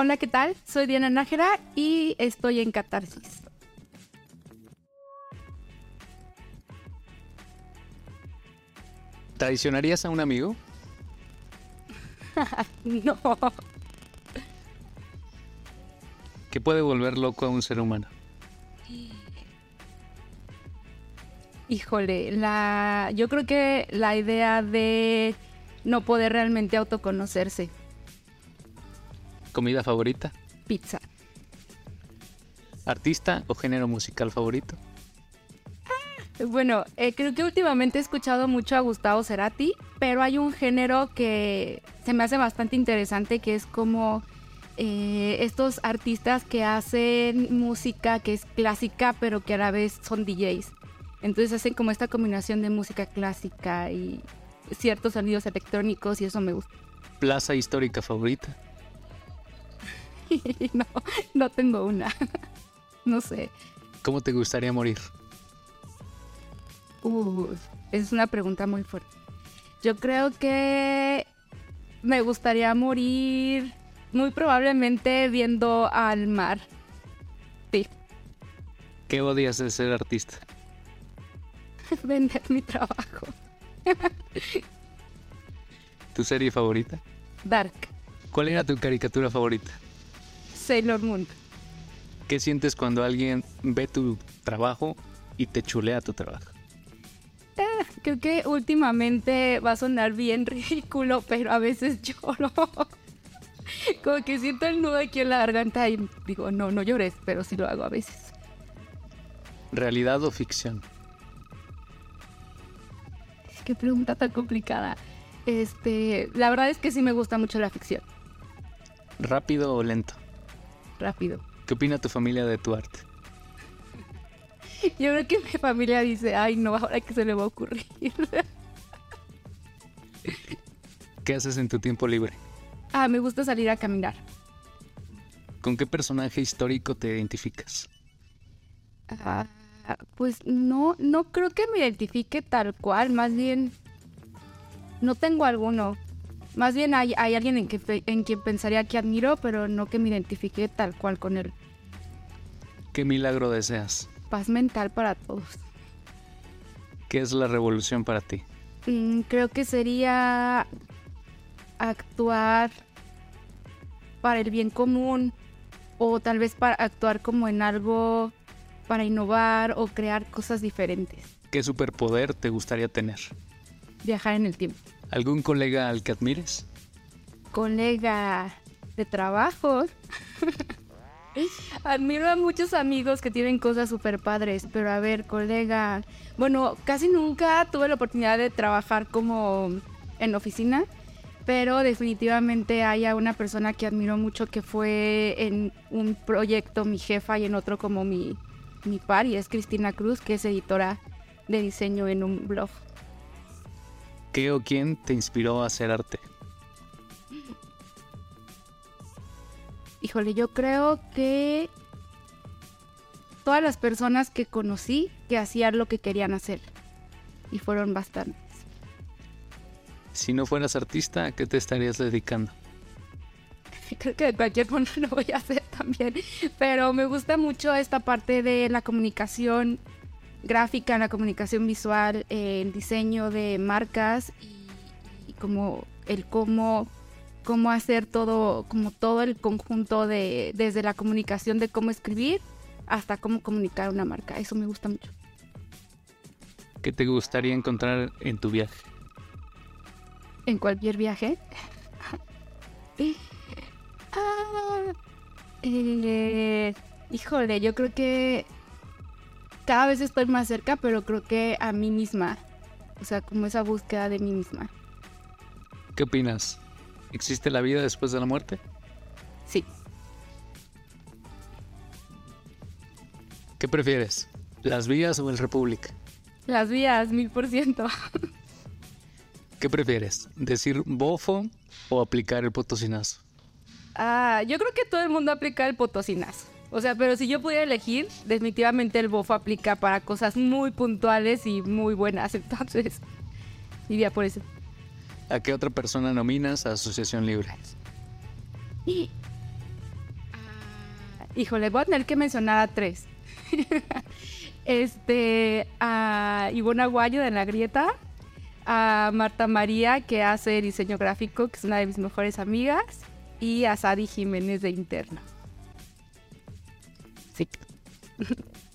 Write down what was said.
Hola, ¿qué tal? Soy Diana Nájera y estoy en Catarsis. ¿Traicionarías a un amigo? no. ¿Qué puede volver loco a un ser humano? Híjole, la yo creo que la idea de no poder realmente autoconocerse. ¿Comida favorita? Pizza. ¿Artista o género musical favorito? Bueno, eh, creo que últimamente he escuchado mucho a Gustavo Cerati, pero hay un género que se me hace bastante interesante, que es como eh, estos artistas que hacen música que es clásica, pero que a la vez son DJs. Entonces hacen como esta combinación de música clásica y ciertos sonidos electrónicos y eso me gusta. ¿Plaza histórica favorita? no, no tengo una. no sé. ¿Cómo te gustaría morir? Uh, es una pregunta muy fuerte. Yo creo que me gustaría morir muy probablemente viendo al mar. Sí. ¿Qué odias de ser artista? Vender mi trabajo. ¿Tu serie favorita? Dark. ¿Cuál era tu caricatura favorita? Sailor Moon. ¿Qué sientes cuando alguien ve tu trabajo y te chulea tu trabajo? Eh, creo que últimamente va a sonar bien ridículo, pero a veces lloro. Como que siento el nudo aquí en la garganta y digo, no, no llores, pero sí lo hago a veces. ¿Realidad o ficción? Qué pregunta tan complicada. Este, la verdad es que sí me gusta mucho la ficción. ¿Rápido o lento? Rápido. ¿Qué opina tu familia de tu arte? Yo creo que mi familia dice, ay no, ahora que se le va a ocurrir. ¿Qué haces en tu tiempo libre? Ah, me gusta salir a caminar. ¿Con qué personaje histórico te identificas? Ah, pues no, no creo que me identifique tal cual, más bien no tengo alguno. Más bien hay, hay alguien en, que, en quien pensaría que admiro, pero no que me identifique tal cual con él. ¿Qué milagro deseas? Paz mental para todos. ¿Qué es la revolución para ti? Mm, creo que sería actuar para el bien común o tal vez para actuar como en algo para innovar o crear cosas diferentes. ¿Qué superpoder te gustaría tener? Viajar en el tiempo. ¿Algún colega al que admires? Colega de trabajo. Admiro a muchos amigos que tienen cosas súper padres, pero a ver, colega, bueno, casi nunca tuve la oportunidad de trabajar como en oficina, pero definitivamente hay a una persona que admiro mucho que fue en un proyecto mi jefa y en otro como mi, mi par, y es Cristina Cruz, que es editora de diseño en un blog. ¿Qué o quién te inspiró a hacer arte? Híjole, yo creo que todas las personas que conocí que hacían lo que querían hacer. Y fueron bastantes. Si no fueras artista, ¿a qué te estarías dedicando? Creo que de cualquier forma lo voy a hacer también. Pero me gusta mucho esta parte de la comunicación gráfica, la comunicación visual, el diseño de marcas y, y como el cómo cómo hacer todo, como todo el conjunto de, desde la comunicación de cómo escribir hasta cómo comunicar una marca. Eso me gusta mucho. ¿Qué te gustaría encontrar en tu viaje? En cualquier viaje. ah, eh, híjole, yo creo que cada vez estoy más cerca, pero creo que a mí misma. O sea, como esa búsqueda de mí misma. ¿Qué opinas? ¿Existe la vida después de la muerte? Sí. ¿Qué prefieres? ¿Las vías o el República? Las vías, mil por ciento. ¿Qué prefieres? ¿Decir bofo o aplicar el potosinazo? Ah, yo creo que todo el mundo aplica el potosinazo. O sea, pero si yo pudiera elegir, definitivamente el bofo aplica para cosas muy puntuales y muy buenas. Entonces, iría por eso. ¿A qué otra persona nominas a Asociación Libre? híjole, voy a tener que mencionar a tres. este, a Ivona Aguayo de La Grieta, a Marta María, que hace diseño gráfico, que es una de mis mejores amigas, y a Sadi Jiménez de Interno. Sí.